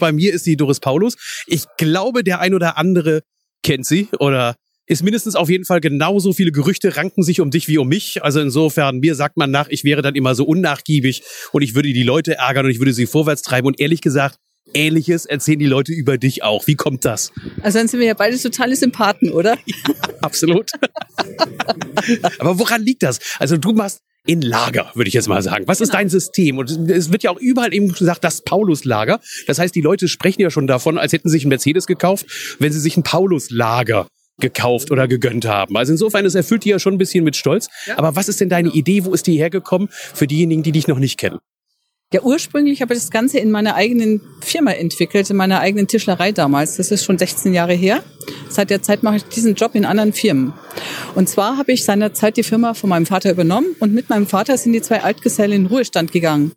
Bei mir ist sie Doris Paulus. Ich glaube, der ein oder andere kennt sie oder ist mindestens auf jeden Fall genauso viele Gerüchte ranken sich um dich wie um mich. Also insofern, mir sagt man nach, ich wäre dann immer so unnachgiebig und ich würde die Leute ärgern und ich würde sie vorwärts treiben. Und ehrlich gesagt, Ähnliches erzählen die Leute über dich auch. Wie kommt das? Also dann sind wir ja beide totale Sympathen, oder? Ja, absolut. Aber woran liegt das? Also du machst in Lager, würde ich jetzt mal sagen. Was ist genau. dein System? Und es wird ja auch überall eben gesagt, das Paulus-Lager. Das heißt, die Leute sprechen ja schon davon, als hätten sie sich ein Mercedes gekauft, wenn sie sich ein Paulus-Lager gekauft oder gegönnt haben. Also insofern, es erfüllt die ja schon ein bisschen mit Stolz. Ja. Aber was ist denn deine Idee? Wo ist die hergekommen für diejenigen, die dich noch nicht kennen? Ja, ursprünglich habe ich das Ganze in meiner eigenen Firma entwickelt, in meiner eigenen Tischlerei damals. Das ist schon 16 Jahre her. Seit der Zeit mache ich diesen Job in anderen Firmen. Und zwar habe ich seinerzeit die Firma von meinem Vater übernommen und mit meinem Vater sind die zwei Altgesellen in Ruhestand gegangen.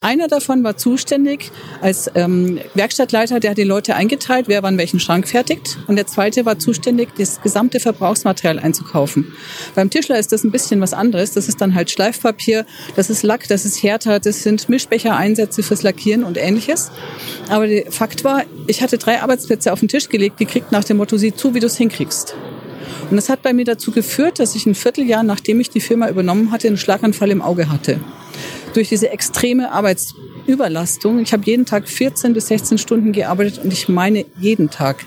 Einer davon war zuständig als ähm, Werkstattleiter, der hat die Leute eingeteilt, wer wann welchen Schrank fertigt. Und der zweite war zuständig, das gesamte Verbrauchsmaterial einzukaufen. Beim Tischler ist das ein bisschen was anderes. Das ist dann halt Schleifpapier, das ist Lack, das ist Härter, das sind Mischbecher-Einsätze fürs Lackieren und ähnliches. Aber der Fakt war, ich hatte drei Arbeitsplätze auf den Tisch gelegt, gekriegt nach dem Motto, sieh zu, wie du es hinkriegst. Und das hat bei mir dazu geführt, dass ich ein Vierteljahr, nachdem ich die Firma übernommen hatte, einen Schlaganfall im Auge hatte durch diese extreme Arbeitsüberlastung. Ich habe jeden Tag 14 bis 16 Stunden gearbeitet und ich meine jeden Tag.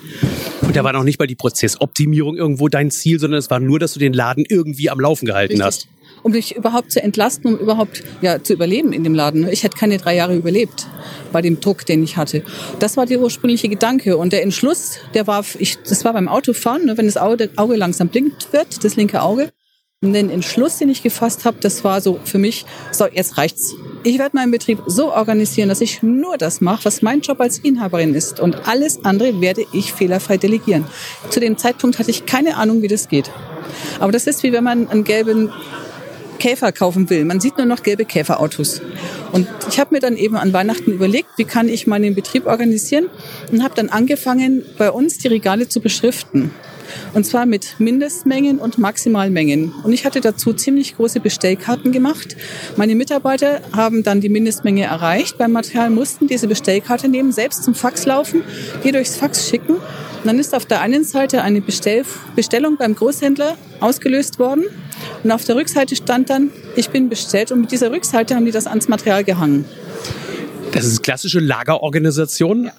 Und da war noch nicht mal die Prozessoptimierung irgendwo dein Ziel, sondern es war nur, dass du den Laden irgendwie am Laufen gehalten Richtig. hast. Um dich überhaupt zu entlasten, um überhaupt ja, zu überleben in dem Laden. Ich hätte keine drei Jahre überlebt bei dem Druck, den ich hatte. Das war der ursprüngliche Gedanke. Und der Entschluss, der war, ich, das war beim Autofahren, ne, wenn das Auge, Auge langsam blinkt wird, das linke Auge, den Entschluss, den ich gefasst habe, das war so für mich, so, jetzt reicht's. Ich werde meinen Betrieb so organisieren, dass ich nur das mache, was mein Job als Inhaberin ist. Und alles andere werde ich fehlerfrei delegieren. Zu dem Zeitpunkt hatte ich keine Ahnung, wie das geht. Aber das ist wie wenn man einen gelben Käfer kaufen will. Man sieht nur noch gelbe Käferautos. Und ich habe mir dann eben an Weihnachten überlegt, wie kann ich meinen Betrieb organisieren und habe dann angefangen, bei uns die Regale zu beschriften. Und zwar mit Mindestmengen und Maximalmengen. Und ich hatte dazu ziemlich große Bestellkarten gemacht. Meine Mitarbeiter haben dann die Mindestmenge erreicht. Beim Material mussten diese Bestellkarte nehmen, selbst zum Fax laufen, die durchs Fax schicken. Und dann ist auf der einen Seite eine Bestell Bestellung beim Großhändler ausgelöst worden. Und auf der Rückseite stand dann, ich bin bestellt. Und mit dieser Rückseite haben die das ans Material gehangen. Das ist klassische Lagerorganisation. Ja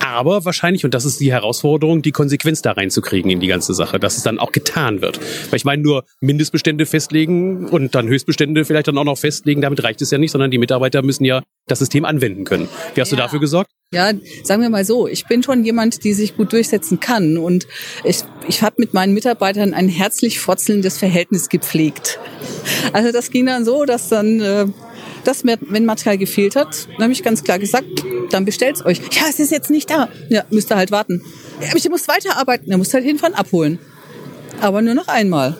aber wahrscheinlich, und das ist die Herausforderung, die Konsequenz da reinzukriegen in die ganze Sache, dass es dann auch getan wird. Weil ich meine, nur Mindestbestände festlegen und dann Höchstbestände vielleicht dann auch noch festlegen, damit reicht es ja nicht, sondern die Mitarbeiter müssen ja das System anwenden können. Wie hast ja. du dafür gesorgt? Ja, sagen wir mal so, ich bin schon jemand, die sich gut durchsetzen kann und ich, ich habe mit meinen Mitarbeitern ein herzlich fotzelndes Verhältnis gepflegt. Also das ging dann so, dass dann äh, dass mir, wenn Material gefehlt hat, dann habe ich ganz klar gesagt, dann bestellt's euch. Ja, es ist jetzt nicht da. Ja, müsst ihr halt warten. Ja, aber ich muss weiterarbeiten. Ihr müsst halt hinfahren, abholen. Aber nur noch einmal.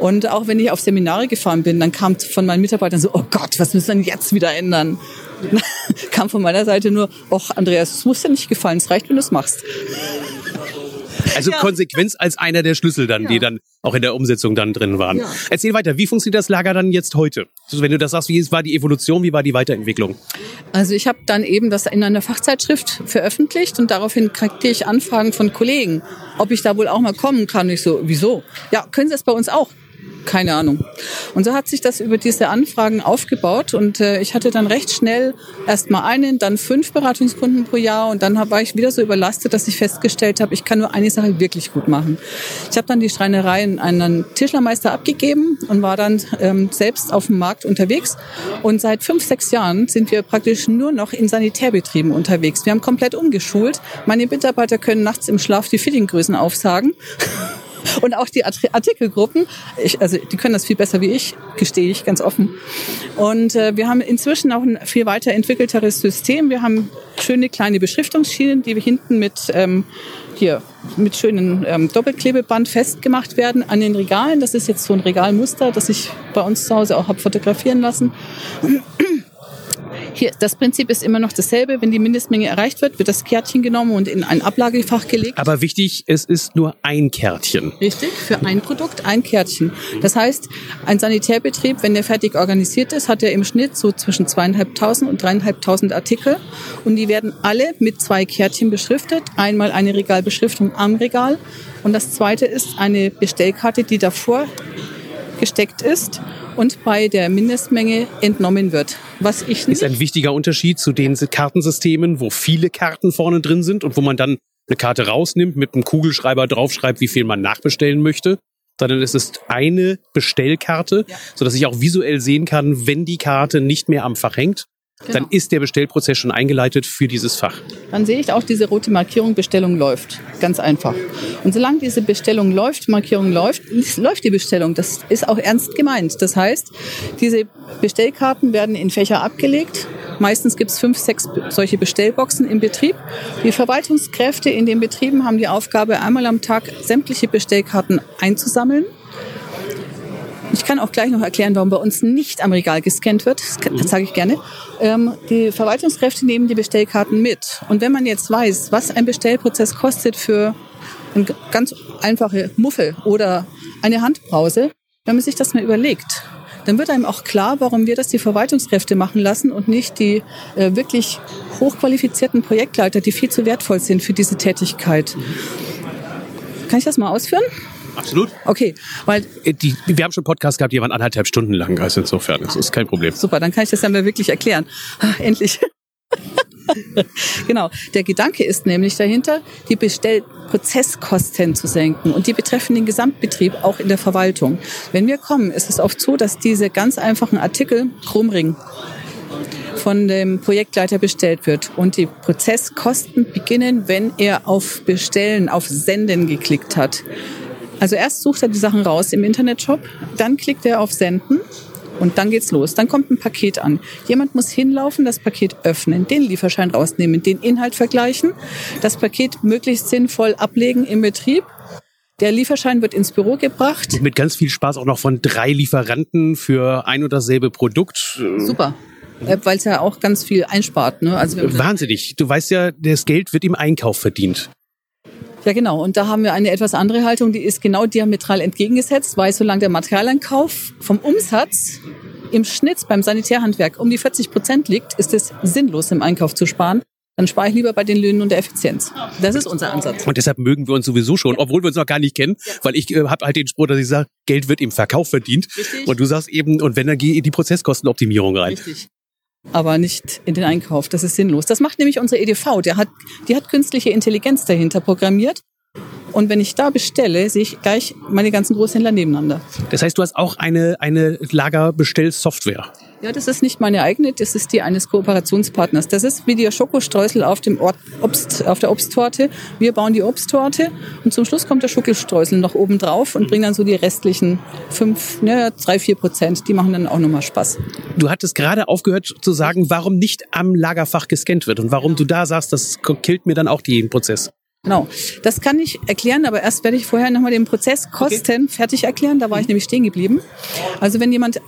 Und auch wenn ich auf Seminare gefahren bin, dann kam von meinen Mitarbeitern so, oh Gott, was müssen wir denn jetzt wieder ändern? kam von meiner Seite nur, ach Andreas, es muss dir nicht gefallen, es reicht, wenn du es machst. Also ja. Konsequenz als einer der Schlüssel dann, ja. die dann auch in der Umsetzung dann drin waren. Ja. Erzähl weiter, wie funktioniert das Lager dann jetzt heute? Also wenn du das sagst, wie war die Evolution, wie war die Weiterentwicklung? Also ich habe dann eben das in einer Fachzeitschrift veröffentlicht und daraufhin kriegte ich Anfragen von Kollegen, ob ich da wohl auch mal kommen kann. Ich so, wieso? Ja, können Sie das bei uns auch? Keine Ahnung. Und so hat sich das über diese Anfragen aufgebaut und äh, ich hatte dann recht schnell erst mal einen, dann fünf Beratungskunden pro Jahr und dann war ich wieder so überlastet, dass ich festgestellt habe, ich kann nur eine Sache wirklich gut machen. Ich habe dann die Schreinerei an einen Tischlermeister abgegeben und war dann ähm, selbst auf dem Markt unterwegs und seit fünf, sechs Jahren sind wir praktisch nur noch in Sanitärbetrieben unterwegs. Wir haben komplett umgeschult. Meine Mitarbeiter können nachts im Schlaf die Fittinggrößen aufsagen. Und auch die Artikelgruppen, ich, also die können das viel besser wie ich, gestehe ich ganz offen. Und äh, wir haben inzwischen auch ein viel weiterentwickelteres System. Wir haben schöne kleine Beschriftungsschienen, die hinten mit ähm, hier mit schönen ähm, Doppelklebeband festgemacht werden an den Regalen. Das ist jetzt so ein Regalmuster, das ich bei uns zu Hause auch habe fotografieren lassen. Hier, das Prinzip ist immer noch dasselbe. Wenn die Mindestmenge erreicht wird, wird das Kärtchen genommen und in ein Ablagefach gelegt. Aber wichtig, es ist nur ein Kärtchen. Richtig, für ein Produkt ein Kärtchen. Das heißt, ein Sanitärbetrieb, wenn der fertig organisiert ist, hat er im Schnitt so zwischen zweieinhalbtausend und dreieinhalbtausend Artikel. Und die werden alle mit zwei Kärtchen beschriftet. Einmal eine Regalbeschriftung am Regal und das zweite ist eine Bestellkarte, die davor gesteckt ist und bei der Mindestmenge entnommen wird. Was ich nicht ist ein wichtiger Unterschied zu den Kartensystemen, wo viele Karten vorne drin sind und wo man dann eine Karte rausnimmt, mit einem Kugelschreiber draufschreibt, wie viel man nachbestellen möchte. Sondern es ist eine Bestellkarte, ja. sodass ich auch visuell sehen kann, wenn die Karte nicht mehr am Fach hängt, Genau. Dann ist der Bestellprozess schon eingeleitet für dieses Fach. Dann sehe ich auch diese rote Markierung, Bestellung läuft. Ganz einfach. Und solange diese Bestellung läuft, Markierung läuft, läuft die Bestellung. Das ist auch ernst gemeint. Das heißt, diese Bestellkarten werden in Fächer abgelegt. Meistens gibt es fünf, sechs solche Bestellboxen im Betrieb. Die Verwaltungskräfte in den Betrieben haben die Aufgabe, einmal am Tag sämtliche Bestellkarten einzusammeln ich kann auch gleich noch erklären, warum bei uns nicht am Regal gescannt wird. Das, sage ich gerne. Ähm, die Verwaltungskräfte nehmen die Bestellkarten mit. Und wenn man jetzt weiß, was ein Bestellprozess kostet für eine ganz einfache Muffel oder eine Handbrause, wenn man sich das mal überlegt, dann wird einem auch klar, warum wir das die Verwaltungskräfte machen lassen und nicht die äh, wirklich hochqualifizierten Projektleiter, die viel zu wertvoll sind für diese Tätigkeit. Kann ich das mal ausführen? Absolut. Okay, weil äh, die, wir haben schon Podcast gehabt, die waren anderthalb Stunden lang, also insofern, das ist kein Problem. Super, dann kann ich das dann mal wirklich erklären. Ah, endlich. genau. Der Gedanke ist nämlich dahinter, die Bestellprozesskosten zu senken und die betreffen den Gesamtbetrieb auch in der Verwaltung. Wenn wir kommen, ist es oft so, dass diese ganz einfachen Artikel Chromring von dem Projektleiter bestellt wird. Und die Prozesskosten beginnen, wenn er auf Bestellen, auf Senden geklickt hat. Also erst sucht er die Sachen raus im Internetshop, dann klickt er auf Senden und dann geht's los. Dann kommt ein Paket an. Jemand muss hinlaufen, das Paket öffnen, den Lieferschein rausnehmen, den Inhalt vergleichen, das Paket möglichst sinnvoll ablegen im Betrieb. Der Lieferschein wird ins Büro gebracht. Mit ganz viel Spaß auch noch von drei Lieferanten für ein und dasselbe Produkt. Super äh, weil es ja auch ganz viel einspart. Ne? Also Wahnsinnig. Du weißt ja, das Geld wird im Einkauf verdient. Ja, genau. Und da haben wir eine etwas andere Haltung, die ist genau diametral entgegengesetzt, weil solange der Materialeinkauf vom Umsatz im Schnitt beim Sanitärhandwerk um die 40 Prozent liegt, ist es sinnlos, im Einkauf zu sparen. Dann spare ich lieber bei den Löhnen und der Effizienz. Das ist unser Ansatz. Und deshalb mögen wir uns sowieso schon, obwohl wir uns noch gar nicht kennen, ja. weil ich äh, habe halt den Spruch, dass ich sage, Geld wird im Verkauf verdient. Richtig. Und du sagst eben, und wenn, dann gehe in die Prozesskostenoptimierung rein. Richtig aber nicht in den Einkauf. Das ist sinnlos. Das macht nämlich unsere EDV. Der hat, die hat künstliche Intelligenz dahinter programmiert. Und wenn ich da bestelle, sehe ich gleich meine ganzen Großhändler nebeneinander. Das heißt, du hast auch eine, eine Lagerbestellsoftware. Ja, das ist nicht meine eigene, das ist die eines Kooperationspartners. Das ist wie der Schokostreusel auf, dem Obst, auf der Obsttorte. Wir bauen die Obsttorte und zum Schluss kommt der Schokostreusel noch oben drauf und bringt dann so die restlichen fünf, ne, drei, vier Prozent. Die machen dann auch nochmal Spaß. Du hattest gerade aufgehört zu sagen, warum nicht am Lagerfach gescannt wird und warum du da sagst, das killt mir dann auch den Prozess. Genau, das kann ich erklären, aber erst werde ich vorher nochmal den Prozess Kosten okay. fertig erklären. Da war ich nämlich stehen geblieben. Also wenn jemand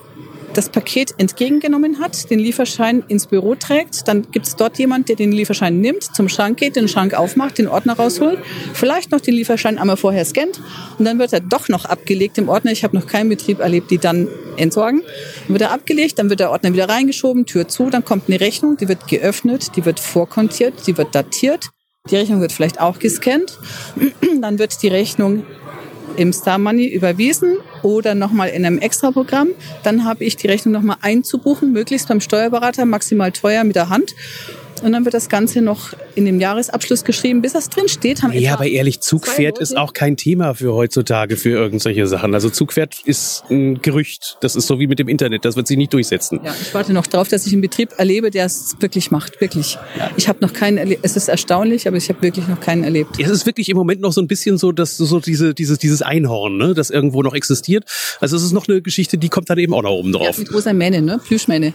das Paket entgegengenommen hat, den Lieferschein ins Büro trägt, dann gibt es dort jemand, der den Lieferschein nimmt, zum Schrank geht, den Schrank aufmacht, den Ordner rausholt, vielleicht noch den Lieferschein einmal vorher scannt und dann wird er doch noch abgelegt im Ordner. Ich habe noch keinen Betrieb erlebt, die dann entsorgen. Dann wird er abgelegt, dann wird der Ordner wieder reingeschoben, Tür zu, dann kommt eine Rechnung, die wird geöffnet, die wird vorkontiert, die wird datiert. Die Rechnung wird vielleicht auch gescannt. Dann wird die Rechnung im Star Money überwiesen oder nochmal in einem Extraprogramm. Dann habe ich die Rechnung nochmal einzubuchen, möglichst beim Steuerberater, maximal teuer mit der Hand. Und dann wird das Ganze noch in dem Jahresabschluss geschrieben, bis das drin steht. Haben ja, aber ehrlich, Zugpferd ist auch kein Thema für heutzutage für irgendwelche Sachen. Also Zugpferd ist ein Gerücht. Das ist so wie mit dem Internet. Das wird sich nicht durchsetzen. Ja, ich warte noch drauf, dass ich einen Betrieb erlebe, der es wirklich macht. Wirklich. Ich habe noch keinen erlebt. Es ist erstaunlich, aber ich habe wirklich noch keinen erlebt. Es ist wirklich im Moment noch so ein bisschen so, dass so diese, dieses, dieses Einhorn, ne, das irgendwo noch existiert. Also es ist noch eine Geschichte, die kommt dann eben auch noch oben drauf. Ja, mit rosa Mähne, ne? Plüschmähne.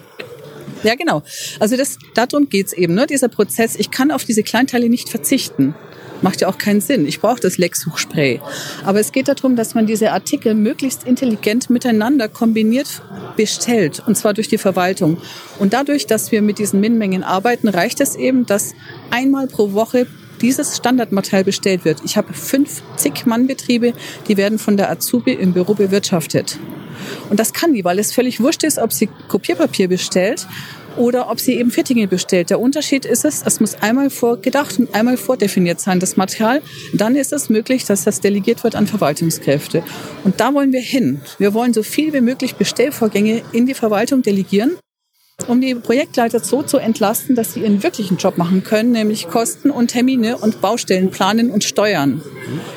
Ja, genau. Also das, darum geht's eben, ne? dieser Prozess. Ich kann auf diese Kleinteile nicht verzichten. Macht ja auch keinen Sinn. Ich brauche das Lexsuchspray. Aber es geht darum, dass man diese Artikel möglichst intelligent miteinander kombiniert bestellt. Und zwar durch die Verwaltung. Und dadurch, dass wir mit diesen Minmengen arbeiten, reicht es eben, dass einmal pro Woche dieses Standardmaterial bestellt wird. Ich habe 50 Mannbetriebe, die werden von der Azubi im Büro bewirtschaftet. Und das kann die, weil es völlig wurscht ist, ob sie Kopierpapier bestellt oder ob sie eben Fittinge bestellt. Der Unterschied ist es, es muss einmal vorgedacht und einmal vordefiniert sein, das Material. Dann ist es möglich, dass das delegiert wird an Verwaltungskräfte. Und da wollen wir hin. Wir wollen so viel wie möglich Bestellvorgänge in die Verwaltung delegieren um die Projektleiter so zu entlasten, dass sie ihren wirklichen Job machen können, nämlich Kosten und Termine und Baustellen planen und steuern.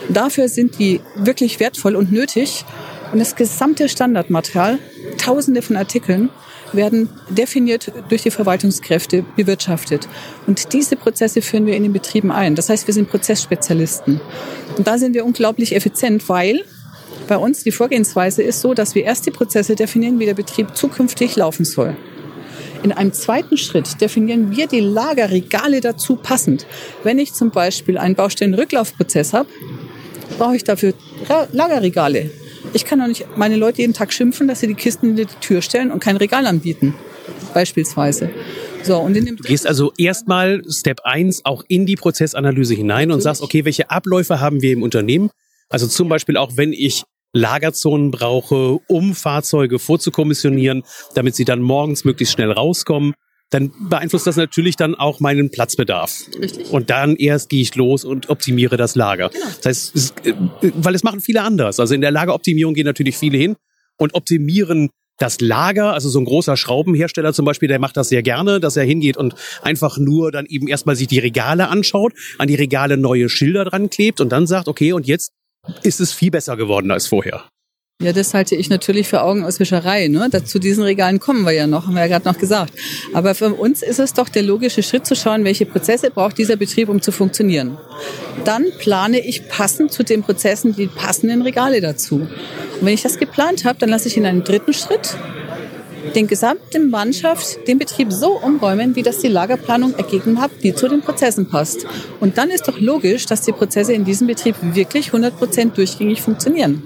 Dafür sind die wirklich wertvoll und nötig. Und das gesamte Standardmaterial, tausende von Artikeln, werden definiert durch die Verwaltungskräfte bewirtschaftet. Und diese Prozesse führen wir in den Betrieben ein. Das heißt, wir sind Prozessspezialisten. Und da sind wir unglaublich effizient, weil bei uns die Vorgehensweise ist so, dass wir erst die Prozesse definieren, wie der Betrieb zukünftig laufen soll. In einem zweiten Schritt definieren wir die Lagerregale dazu passend. Wenn ich zum Beispiel einen Baustellenrücklaufprozess habe, brauche ich dafür Lagerregale. Ich kann doch nicht meine Leute jeden Tag schimpfen, dass sie die Kisten in die Tür stellen und kein Regal anbieten. Beispielsweise. So, und in dem du gehst also erstmal Step 1 auch in die Prozessanalyse hinein und Natürlich. sagst, okay, welche Abläufe haben wir im Unternehmen? Also zum Beispiel auch, wenn ich Lagerzonen brauche, um Fahrzeuge vorzukommissionieren, damit sie dann morgens möglichst schnell rauskommen, dann beeinflusst das natürlich dann auch meinen Platzbedarf. Richtig. Und dann erst gehe ich los und optimiere das Lager. Genau. Das heißt, es, äh, weil es machen viele anders. Also in der Lageroptimierung gehen natürlich viele hin und optimieren das Lager, also so ein großer Schraubenhersteller zum Beispiel, der macht das sehr gerne, dass er hingeht und einfach nur dann eben erstmal sich die Regale anschaut, an die Regale neue Schilder dran klebt und dann sagt, okay, und jetzt ist es viel besser geworden als vorher. Ja, das halte ich natürlich für Augenauswischerei. Ne? Zu diesen Regalen kommen wir ja noch, haben wir ja gerade noch gesagt. Aber für uns ist es doch der logische Schritt zu schauen, welche Prozesse braucht dieser Betrieb, um zu funktionieren. Dann plane ich passend zu den Prozessen die passenden Regale dazu. Und wenn ich das geplant habe, dann lasse ich in einem dritten Schritt den gesamten Mannschaft den Betrieb so umräumen, wie das die Lagerplanung ergeben hat, die zu den Prozessen passt. Und dann ist doch logisch, dass die Prozesse in diesem Betrieb wirklich 100 Prozent durchgängig funktionieren.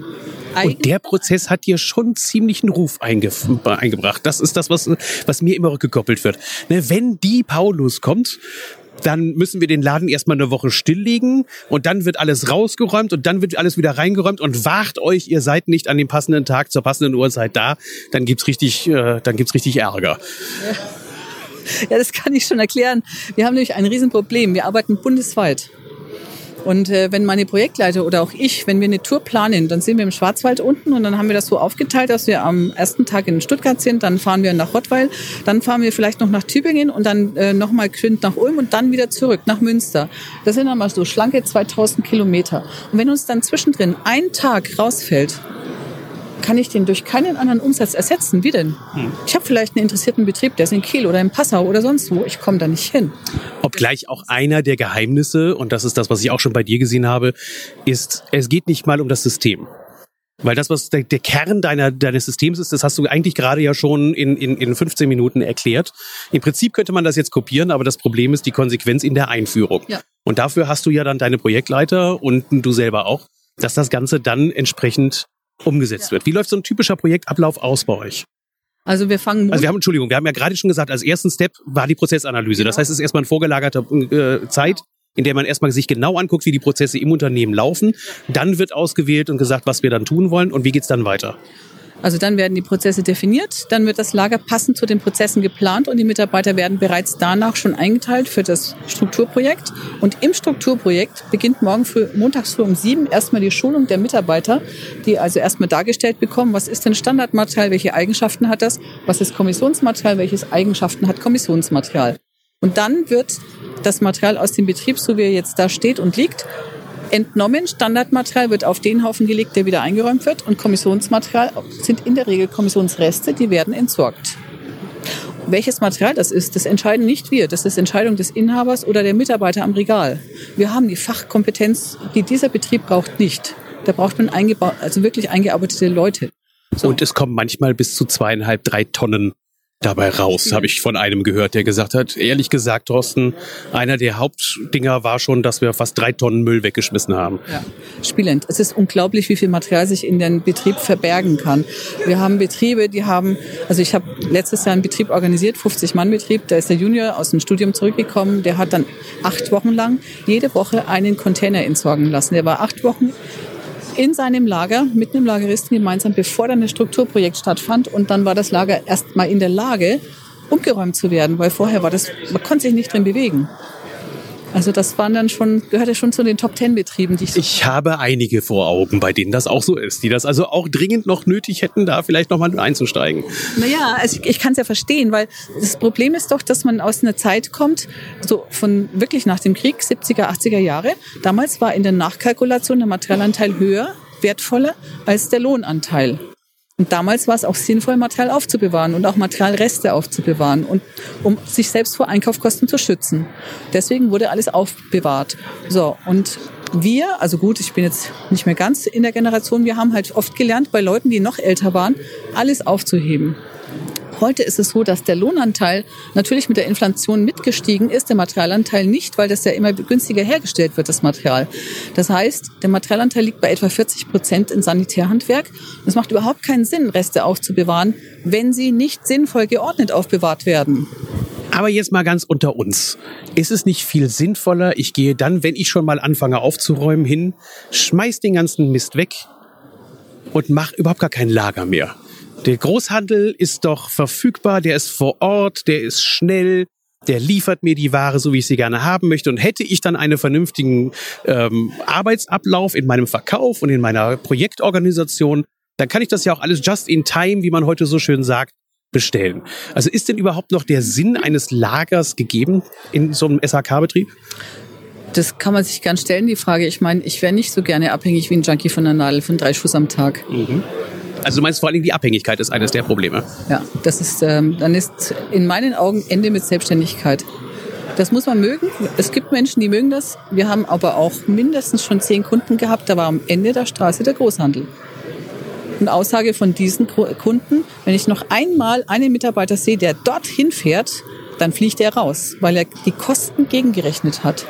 Und der Prozess hat dir schon ziemlich einen Ruf einge eingebracht. Das ist das, was, was mir immer gekoppelt wird. Ne, wenn die Paulus kommt, dann müssen wir den Laden erstmal eine Woche stilllegen und dann wird alles rausgeräumt und dann wird alles wieder reingeräumt und wacht euch, ihr seid nicht an dem passenden Tag zur passenden Uhrzeit da, dann gibt's richtig, äh, dann gibt's richtig Ärger. Ja, das kann ich schon erklären. Wir haben nämlich ein Riesenproblem. Wir arbeiten bundesweit. Und äh, wenn meine Projektleiter oder auch ich, wenn wir eine Tour planen, dann sind wir im Schwarzwald unten und dann haben wir das so aufgeteilt, dass wir am ersten Tag in Stuttgart sind, dann fahren wir nach Rottweil, dann fahren wir vielleicht noch nach Tübingen und dann äh, nochmal geschwind nach Ulm und dann wieder zurück nach Münster. Das sind dann mal so schlanke 2000 Kilometer. Und wenn uns dann zwischendrin ein Tag rausfällt, kann ich den durch keinen anderen Umsatz ersetzen. Wie denn? Hm. Ich habe vielleicht einen interessierten Betrieb, der ist in Kiel oder in Passau oder sonst wo. Ich komme da nicht hin. Obgleich auch einer der Geheimnisse, und das ist das, was ich auch schon bei dir gesehen habe, ist, es geht nicht mal um das System. Weil das, was der, der Kern deiner, deines Systems ist, das hast du eigentlich gerade ja schon in, in, in 15 Minuten erklärt. Im Prinzip könnte man das jetzt kopieren, aber das Problem ist die Konsequenz in der Einführung. Ja. Und dafür hast du ja dann deine Projektleiter und du selber auch, dass das Ganze dann entsprechend umgesetzt ja. wird. Wie läuft so ein typischer Projektablauf aus bei euch? Also wir fangen. Also wir haben Entschuldigung, wir haben ja gerade schon gesagt, als ersten Step war die Prozessanalyse. Genau. Das heißt, es ist erstmal eine vorgelagerte äh, Zeit, in der man erstmal sich genau anguckt, wie die Prozesse im Unternehmen laufen. Dann wird ausgewählt und gesagt, was wir dann tun wollen und wie geht's dann weiter. Also dann werden die Prozesse definiert, dann wird das Lager passend zu den Prozessen geplant und die Mitarbeiter werden bereits danach schon eingeteilt für das Strukturprojekt. Und im Strukturprojekt beginnt morgen früh, montags früh um sieben erstmal die Schulung der Mitarbeiter, die also erstmal dargestellt bekommen, was ist denn Standardmaterial, welche Eigenschaften hat das, was ist Kommissionsmaterial, welche Eigenschaften hat Kommissionsmaterial. Und dann wird das Material aus dem Betrieb, so wie er jetzt da steht und liegt, entnommen. Standardmaterial wird auf den Haufen gelegt, der wieder eingeräumt wird. Und Kommissionsmaterial sind in der Regel Kommissionsreste, die werden entsorgt. Welches Material das ist, das entscheiden nicht wir. Das ist Entscheidung des Inhabers oder der Mitarbeiter am Regal. Wir haben die Fachkompetenz, die dieser Betrieb braucht, nicht. Da braucht man also wirklich eingearbeitete Leute. So. Und es kommen manchmal bis zu zweieinhalb, drei Tonnen dabei raus, habe ich von einem gehört, der gesagt hat, ehrlich gesagt, Thorsten, einer der Hauptdinger war schon, dass wir fast drei Tonnen Müll weggeschmissen haben. Ja. Spielend. Es ist unglaublich, wie viel Material sich in den Betrieb verbergen kann. Wir haben Betriebe, die haben, also ich habe letztes Jahr einen Betrieb organisiert, 50 Mann Betrieb, da ist der Junior aus dem Studium zurückgekommen, der hat dann acht Wochen lang jede Woche einen Container entsorgen lassen. Der war acht Wochen in seinem Lager mit einem Lageristen gemeinsam, bevor dann das Strukturprojekt stattfand. Und dann war das Lager erst mal in der Lage, umgeräumt zu werden, weil vorher war das, man konnte sich nicht drin bewegen. Also das waren dann schon, gehörte schon zu den Top Ten Betrieben, die ich so Ich habe einige vor Augen, bei denen das auch so ist, die das also auch dringend noch nötig hätten, da vielleicht nochmal einzusteigen. Naja, also ich, ich kann es ja verstehen, weil das Problem ist doch, dass man aus einer Zeit kommt, so von wirklich nach dem Krieg, 70er, 80er Jahre. Damals war in der Nachkalkulation der Materialanteil höher, wertvoller als der Lohnanteil. Und damals war es auch sinnvoll, Material aufzubewahren und auch Materialreste aufzubewahren und um sich selbst vor Einkaufskosten zu schützen. Deswegen wurde alles aufbewahrt. So, und wir, also gut, ich bin jetzt nicht mehr ganz in der Generation, wir haben halt oft gelernt, bei Leuten, die noch älter waren, alles aufzuheben. Heute ist es so, dass der Lohnanteil natürlich mit der Inflation mitgestiegen ist, der Materialanteil nicht, weil das ja immer günstiger hergestellt wird, das Material. Das heißt, der Materialanteil liegt bei etwa 40 Prozent in Sanitärhandwerk. Es macht überhaupt keinen Sinn, Reste aufzubewahren, wenn sie nicht sinnvoll geordnet aufbewahrt werden. Aber jetzt mal ganz unter uns. Ist es nicht viel sinnvoller, ich gehe dann, wenn ich schon mal anfange aufzuräumen, hin, schmeiß den ganzen Mist weg und mach überhaupt gar kein Lager mehr? Der Großhandel ist doch verfügbar, der ist vor Ort, der ist schnell, der liefert mir die Ware so, wie ich sie gerne haben möchte. Und hätte ich dann einen vernünftigen ähm, Arbeitsablauf in meinem Verkauf und in meiner Projektorganisation, dann kann ich das ja auch alles just in time, wie man heute so schön sagt, bestellen. Also ist denn überhaupt noch der Sinn eines Lagers gegeben in so einem SAK-Betrieb? Das kann man sich ganz stellen, die Frage. Ich meine, ich wäre nicht so gerne abhängig wie ein Junkie von der Nadel von drei Schuss am Tag. Mhm. Also du meinst vor allen die Abhängigkeit ist eines der Probleme. Ja, das ist, ähm, dann ist in meinen Augen Ende mit Selbstständigkeit. Das muss man mögen. Es gibt Menschen, die mögen das. Wir haben aber auch mindestens schon zehn Kunden gehabt. Da war am Ende der Straße der Großhandel. Und Aussage von diesen Kunden, wenn ich noch einmal einen Mitarbeiter sehe, der dorthin fährt, dann fliegt er raus, weil er die Kosten gegengerechnet hat.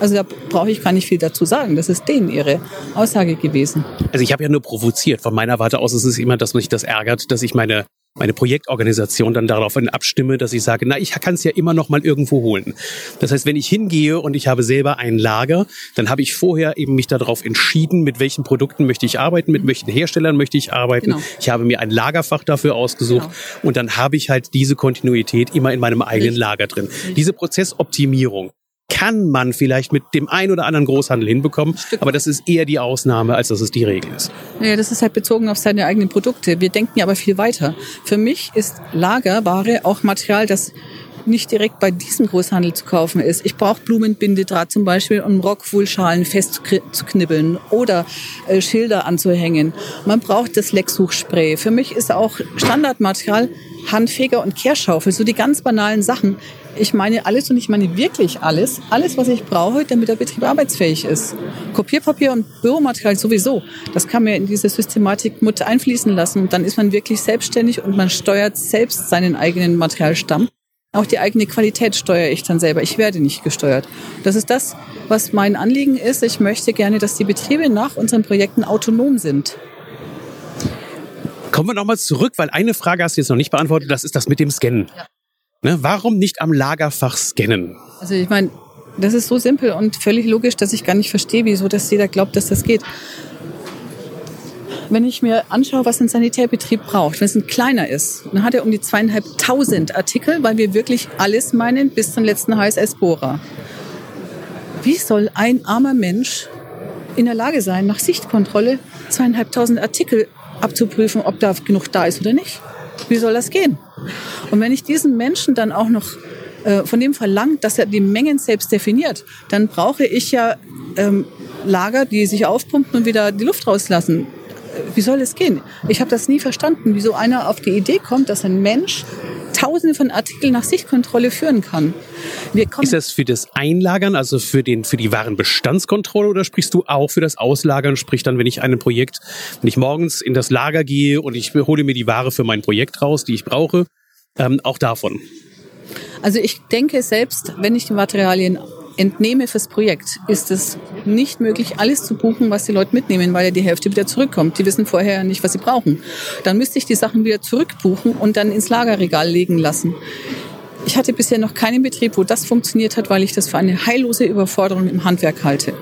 Also da brauche ich gar nicht viel dazu sagen. Das ist denen ihre Aussage gewesen. Also ich habe ja nur provoziert. Von meiner Warte aus ist es immer, dass mich das ärgert, dass ich meine meine Projektorganisation dann daraufhin abstimme, dass ich sage, na, ich kann es ja immer noch mal irgendwo holen. Das heißt, wenn ich hingehe und ich habe selber ein Lager, dann habe ich vorher eben mich darauf entschieden, mit welchen Produkten möchte ich arbeiten, mit welchen Herstellern möchte ich arbeiten. Genau. Ich habe mir ein Lagerfach dafür ausgesucht genau. und dann habe ich halt diese Kontinuität immer in meinem eigenen. Lager drin. Diese Prozessoptimierung, kann man vielleicht mit dem ein oder anderen Großhandel hinbekommen, aber das ist eher die Ausnahme, als dass es die Regel ist. Ja, das ist halt bezogen auf seine eigenen Produkte. Wir denken ja aber viel weiter. Für mich ist Lagerware auch Material, das nicht direkt bei diesem Großhandel zu kaufen ist. Ich brauche Blumenbindedraht zum Beispiel, um Rockwohlschalen festzuknibbeln oder äh, Schilder anzuhängen. Man braucht das Lecksuchspray. Für mich ist auch Standardmaterial Handfeger und Kehrschaufel, so die ganz banalen Sachen. Ich meine alles und ich meine wirklich alles. Alles, was ich brauche, damit der Betrieb arbeitsfähig ist. Kopierpapier und Büromaterial sowieso. Das kann man in diese Systematik mit einfließen lassen. Und dann ist man wirklich selbstständig und man steuert selbst seinen eigenen Materialstamm. Auch die eigene Qualität steuere ich dann selber. Ich werde nicht gesteuert. Das ist das, was mein Anliegen ist. Ich möchte gerne, dass die Betriebe nach unseren Projekten autonom sind. Kommen wir nochmal zurück, weil eine Frage hast du jetzt noch nicht beantwortet, das ist das mit dem Scannen. Ja. Ne, warum nicht am Lagerfach scannen? Also ich meine, das ist so simpel und völlig logisch, dass ich gar nicht verstehe, wieso dass jeder glaubt, dass das geht. Wenn ich mir anschaue, was ein Sanitärbetrieb braucht, wenn es ein kleiner ist, dann hat er um die zweieinhalbtausend Artikel, weil wir wirklich alles meinen, bis zum letzten HSS-Bohrer. Wie soll ein armer Mensch in der Lage sein, nach Sichtkontrolle zweieinhalbtausend Artikel abzuprüfen, ob da genug da ist oder nicht? Wie soll das gehen? Und wenn ich diesen Menschen dann auch noch äh, von dem verlangt, dass er die Mengen selbst definiert, dann brauche ich ja ähm, Lager, die sich aufpumpen und wieder die Luft rauslassen. Wie soll es gehen? Ich habe das nie verstanden, wieso einer auf die Idee kommt, dass ein Mensch Tausende von Artikeln nach Sichtkontrolle führen kann. ist das für das Einlagern, also für, den, für die Warenbestandskontrolle oder sprichst du auch für das Auslagern? Sprich dann, wenn ich ein Projekt, wenn ich morgens in das Lager gehe und ich hole mir die Ware für mein Projekt raus, die ich brauche, ähm, auch davon. Also ich denke selbst, wenn ich die Materialien entnehme fürs Projekt, ist es nicht möglich, alles zu buchen, was die Leute mitnehmen, weil ja die Hälfte wieder zurückkommt. Die wissen vorher nicht, was sie brauchen. Dann müsste ich die Sachen wieder zurückbuchen und dann ins Lagerregal legen lassen. Ich hatte bisher noch keinen Betrieb, wo das funktioniert hat, weil ich das für eine heillose Überforderung im Handwerk halte.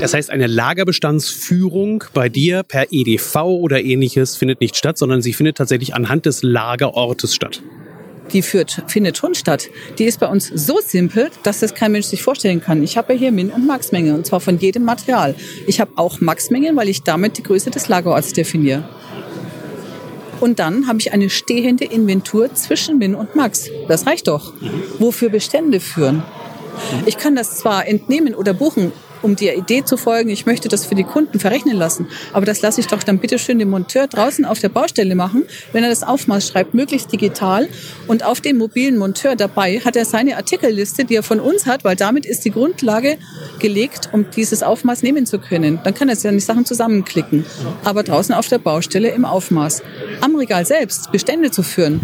Das heißt, eine Lagerbestandsführung bei dir per EDV oder ähnliches findet nicht statt, sondern sie findet tatsächlich anhand des Lagerortes statt die führt, findet schon statt. Die ist bei uns so simpel, dass das kein Mensch sich vorstellen kann. Ich habe ja hier Min- und Maxmenge und zwar von jedem Material. Ich habe auch Maxmengen, weil ich damit die Größe des Lagerorts definiere. Und dann habe ich eine stehende Inventur zwischen Min und Max. Das reicht doch. Wofür Bestände führen? Ich kann das zwar entnehmen oder buchen, um der Idee zu folgen, ich möchte das für die Kunden verrechnen lassen. Aber das lasse ich doch dann bitte schön den Monteur draußen auf der Baustelle machen, wenn er das Aufmaß schreibt, möglichst digital. Und auf dem mobilen Monteur dabei hat er seine Artikelliste, die er von uns hat, weil damit ist die Grundlage gelegt, um dieses Aufmaß nehmen zu können. Dann kann er seine Sachen zusammenklicken. Aber draußen auf der Baustelle im Aufmaß. Am Regal selbst Bestände zu führen,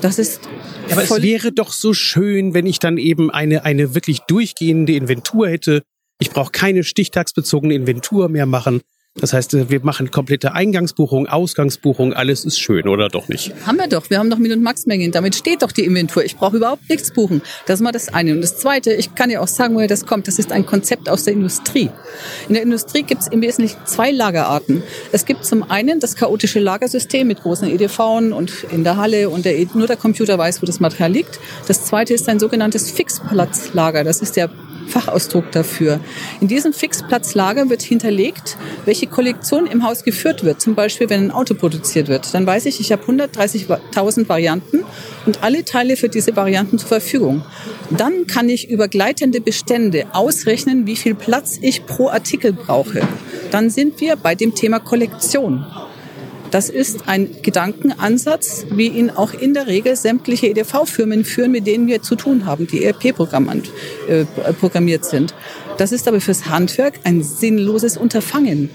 das ist aber es wäre doch so schön, wenn ich dann eben eine, eine wirklich durchgehende Inventur hätte, ich brauche keine stichtagsbezogene Inventur mehr machen. Das heißt, wir machen komplette Eingangsbuchung, Ausgangsbuchung, alles ist schön, oder doch nicht? Haben wir doch. Wir haben doch Min- und Maxmengen. Damit steht doch die Inventur. Ich brauche überhaupt nichts buchen. Das ist mal das eine. Und das zweite, ich kann ja auch sagen, woher das kommt. Das ist ein Konzept aus der Industrie. In der Industrie gibt es im Wesentlichen zwei Lagerarten. Es gibt zum einen das chaotische Lagersystem mit großen EDVen und in der Halle und der, nur der Computer weiß, wo das Material liegt. Das zweite ist ein sogenanntes Fixplatzlager. Das ist der Fachausdruck dafür. In diesem Fixplatzlager wird hinterlegt, welche Kollektion im Haus geführt wird. Zum Beispiel, wenn ein Auto produziert wird. Dann weiß ich, ich habe 130.000 Varianten und alle Teile für diese Varianten zur Verfügung. Dann kann ich über gleitende Bestände ausrechnen, wie viel Platz ich pro Artikel brauche. Dann sind wir bei dem Thema Kollektion. Das ist ein Gedankenansatz, wie ihn auch in der Regel sämtliche EDV-Firmen führen, mit denen wir zu tun haben, die ERP-Programm äh, programmiert sind. Das ist aber fürs Handwerk ein sinnloses Unterfangen.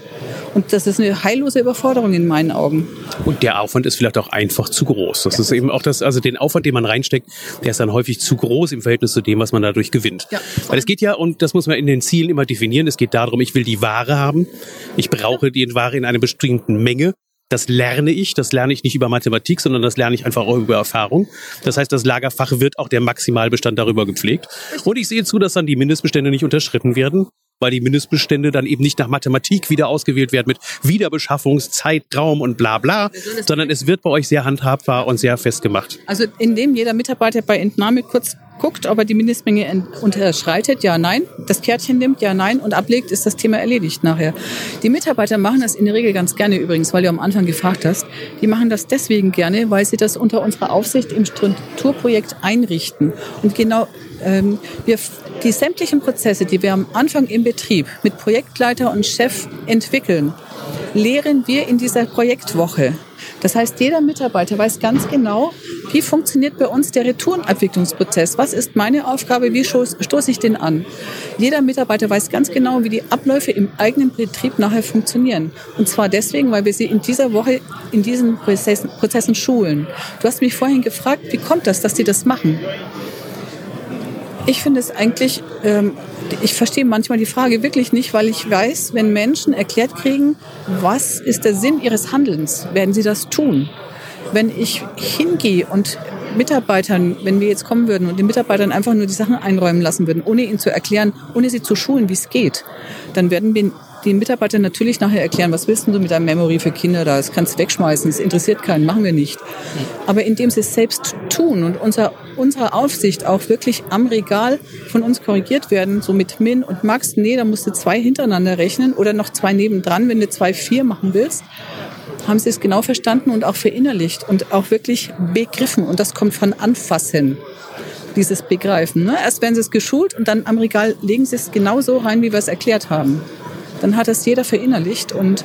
Und das ist eine heillose Überforderung in meinen Augen. Und der Aufwand ist vielleicht auch einfach zu groß. Das ist eben auch das, also den Aufwand, den man reinsteckt, der ist dann häufig zu groß im Verhältnis zu dem, was man dadurch gewinnt. Ja. Weil es geht ja, und das muss man in den Zielen immer definieren, es geht darum, ich will die Ware haben. Ich brauche die Ware in einer bestimmten Menge. Das lerne ich, das lerne ich nicht über Mathematik, sondern das lerne ich einfach auch über Erfahrung. Das heißt, das Lagerfach wird auch der Maximalbestand darüber gepflegt. Und ich sehe zu, dass dann die Mindestbestände nicht unterschritten werden, weil die Mindestbestände dann eben nicht nach Mathematik wieder ausgewählt werden mit Wiederbeschaffungszeitraum und bla bla, sondern es wird bei euch sehr handhabbar und sehr festgemacht. Also indem jeder Mitarbeiter bei Entnahme kurz guckt, ob er die Mindestmenge unterschreitet, ja, nein, das Kärtchen nimmt, ja, nein und ablegt, ist das Thema erledigt nachher. Die Mitarbeiter machen das in der Regel ganz gerne übrigens, weil du am Anfang gefragt hast. Die machen das deswegen gerne, weil sie das unter unserer Aufsicht im Strukturprojekt einrichten. Und genau ähm, wir, die sämtlichen Prozesse, die wir am Anfang im Betrieb mit Projektleiter und Chef entwickeln, lehren wir in dieser Projektwoche. Das heißt, jeder Mitarbeiter weiß ganz genau, wie funktioniert bei uns der Retourenabwicklungsprozess? Was ist meine Aufgabe? Wie stoße ich den an? Jeder Mitarbeiter weiß ganz genau, wie die Abläufe im eigenen Betrieb nachher funktionieren. Und zwar deswegen, weil wir sie in dieser Woche in diesen Prozessen, Prozessen schulen. Du hast mich vorhin gefragt, wie kommt das, dass sie das machen? Ich finde es eigentlich, ähm, ich verstehe manchmal die Frage wirklich nicht, weil ich weiß, wenn Menschen erklärt kriegen, was ist der Sinn ihres Handelns, werden sie das tun. Wenn ich hingehe und Mitarbeitern, wenn wir jetzt kommen würden und den Mitarbeitern einfach nur die Sachen einräumen lassen würden, ohne ihnen zu erklären, ohne sie zu schulen, wie es geht, dann werden wir den Mitarbeitern natürlich nachher erklären, was willst du mit deinem Memory für Kinder da? Das kannst du wegschmeißen, das interessiert keinen, machen wir nicht. Aber indem sie es selbst tun und unser, unserer Aufsicht auch wirklich am Regal von uns korrigiert werden, so mit Min und Max, nee, da musst du zwei hintereinander rechnen oder noch zwei nebendran, wenn du zwei, vier machen willst, haben sie es genau verstanden und auch verinnerlicht und auch wirklich begriffen. Und das kommt von Anfassen dieses Begreifen. Ne? Erst werden sie es geschult und dann am Regal legen sie es genau so rein, wie wir es erklärt haben dann hat das jeder verinnerlicht und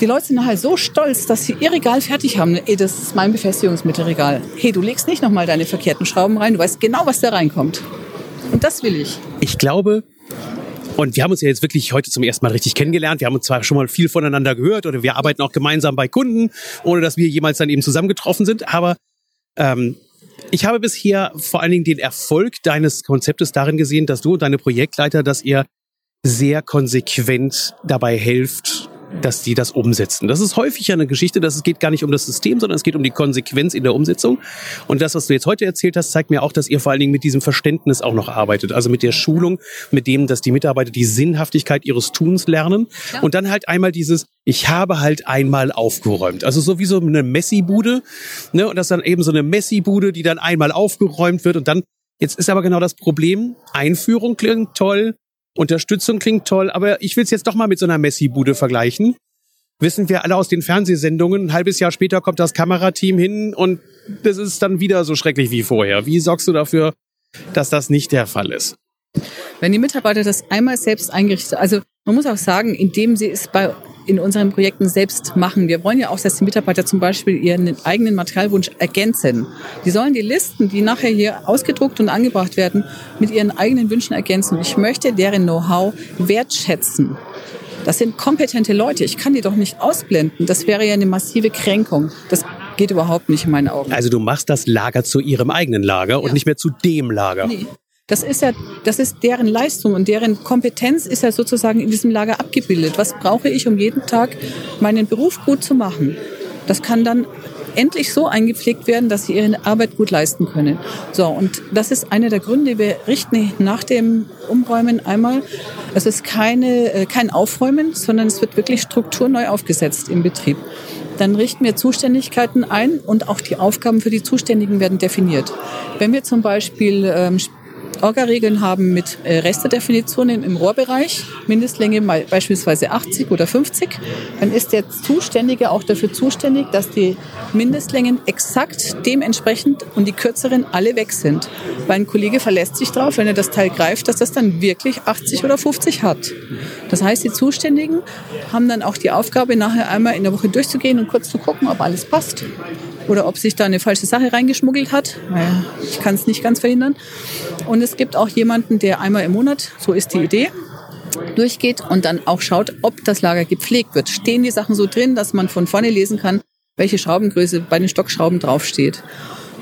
die Leute sind halt so stolz, dass sie ihr Regal fertig haben. Ey, das ist mein Befestigungsmittelregal. Hey, du legst nicht nochmal deine verkehrten Schrauben rein, du weißt genau, was da reinkommt. Und das will ich. Ich glaube, und wir haben uns ja jetzt wirklich heute zum ersten Mal richtig kennengelernt. Wir haben uns zwar schon mal viel voneinander gehört oder wir arbeiten auch gemeinsam bei Kunden, ohne dass wir jemals dann eben zusammengetroffen sind. Aber ähm, Ich habe bisher vor allen Dingen den Erfolg deines Konzeptes darin gesehen, dass du und deine Projektleiter, dass ihr sehr konsequent dabei helft, dass die das umsetzen. Das ist häufig eine Geschichte, dass es geht gar nicht um das System, sondern es geht um die Konsequenz in der Umsetzung. Und das, was du jetzt heute erzählt hast, zeigt mir auch, dass ihr vor allen Dingen mit diesem Verständnis auch noch arbeitet. Also mit der Schulung, mit dem, dass die Mitarbeiter die Sinnhaftigkeit ihres Tuns lernen. Ja. Und dann halt einmal dieses, ich habe halt einmal aufgeräumt. Also sowieso eine Messi-Bude. Ne? Und das dann eben so eine Messi-Bude, die dann einmal aufgeräumt wird. Und dann, jetzt ist aber genau das Problem, Einführung klingt toll, Unterstützung klingt toll, aber ich will es jetzt doch mal mit so einer Messi-Bude vergleichen. Wissen wir alle aus den Fernsehsendungen, ein halbes Jahr später kommt das Kamerateam hin und das ist dann wieder so schrecklich wie vorher. Wie sorgst du dafür, dass das nicht der Fall ist? Wenn die Mitarbeiter das einmal selbst eingerichtet, also man muss auch sagen, indem sie es bei in unseren Projekten selbst machen. Wir wollen ja auch, dass die Mitarbeiter zum Beispiel ihren eigenen Materialwunsch ergänzen. Die sollen die Listen, die nachher hier ausgedruckt und angebracht werden, mit ihren eigenen Wünschen ergänzen. Ich möchte deren Know-how wertschätzen. Das sind kompetente Leute. Ich kann die doch nicht ausblenden. Das wäre ja eine massive Kränkung. Das geht überhaupt nicht in meinen Augen. Also du machst das Lager zu ihrem eigenen Lager und nicht mehr zu dem Lager. Nee. Das ist ja, das ist deren Leistung und deren Kompetenz ist ja sozusagen in diesem Lager abgebildet. Was brauche ich, um jeden Tag meinen Beruf gut zu machen? Das kann dann endlich so eingepflegt werden, dass sie ihre Arbeit gut leisten können. So, und das ist einer der Gründe. Wir richten nach dem Umräumen einmal, es ist keine, äh, kein Aufräumen, sondern es wird wirklich Struktur neu aufgesetzt im Betrieb. Dann richten wir Zuständigkeiten ein und auch die Aufgaben für die Zuständigen werden definiert. Wenn wir zum Beispiel ähm, Orga-Regeln haben mit äh, Restedefinitionen im Rohrbereich, Mindestlänge beispielsweise 80 oder 50, dann ist der Zuständige auch dafür zuständig, dass die Mindestlängen exakt dementsprechend und die kürzeren alle weg sind. Weil ein Kollege verlässt sich darauf, wenn er das Teil greift, dass das dann wirklich 80 oder 50 hat. Das heißt, die Zuständigen haben dann auch die Aufgabe, nachher einmal in der Woche durchzugehen und kurz zu gucken, ob alles passt oder ob sich da eine falsche Sache reingeschmuggelt hat. Naja, ich kann es nicht ganz verhindern. Und es gibt auch jemanden, der einmal im Monat, so ist die Idee, durchgeht und dann auch schaut, ob das Lager gepflegt wird. Stehen die Sachen so drin, dass man von vorne lesen kann, welche Schraubengröße bei den Stockschrauben draufsteht.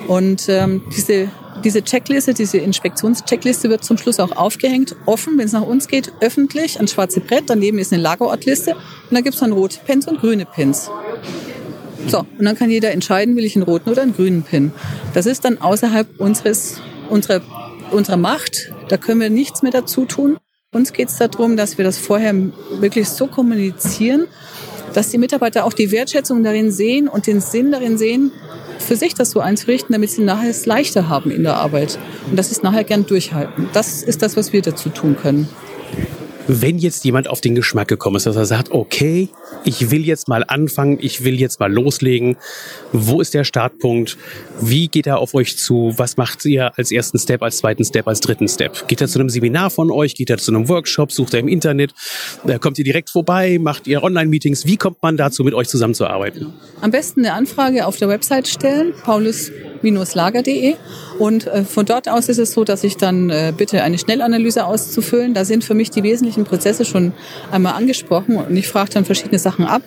Und ähm, diese, diese Checkliste, diese Inspektionscheckliste wird zum Schluss auch aufgehängt, offen, wenn es nach uns geht, öffentlich, ans schwarze Brett. Daneben ist eine Lagerortliste und da gibt es dann rote Pins und grüne Pins. So, und dann kann jeder entscheiden, will ich einen roten oder einen grünen Pin. Das ist dann außerhalb unseres, unserer, unserer Macht. Da können wir nichts mehr dazu tun. Uns geht es darum, dass wir das vorher wirklich so kommunizieren, dass die Mitarbeiter auch die Wertschätzung darin sehen und den Sinn darin sehen, für sich das so einzurichten, damit sie nachher es leichter haben in der Arbeit. Und das ist nachher gern durchhalten. Das ist das, was wir dazu tun können wenn jetzt jemand auf den Geschmack gekommen ist, dass er sagt, okay, ich will jetzt mal anfangen, ich will jetzt mal loslegen, wo ist der Startpunkt, wie geht er auf euch zu, was macht ihr als ersten Step, als zweiten Step, als dritten Step? Geht er zu einem Seminar von euch, geht er zu einem Workshop, sucht er im Internet, äh, kommt ihr direkt vorbei, macht ihr Online-Meetings, wie kommt man dazu, mit euch zusammenzuarbeiten? Am besten eine Anfrage auf der Website stellen, paulus-lager.de und äh, von dort aus ist es so, dass ich dann äh, bitte eine Schnellanalyse auszufüllen. Da sind für mich die wesentlichen Prozesse schon einmal angesprochen. Und ich frage dann verschiedene Sachen ab.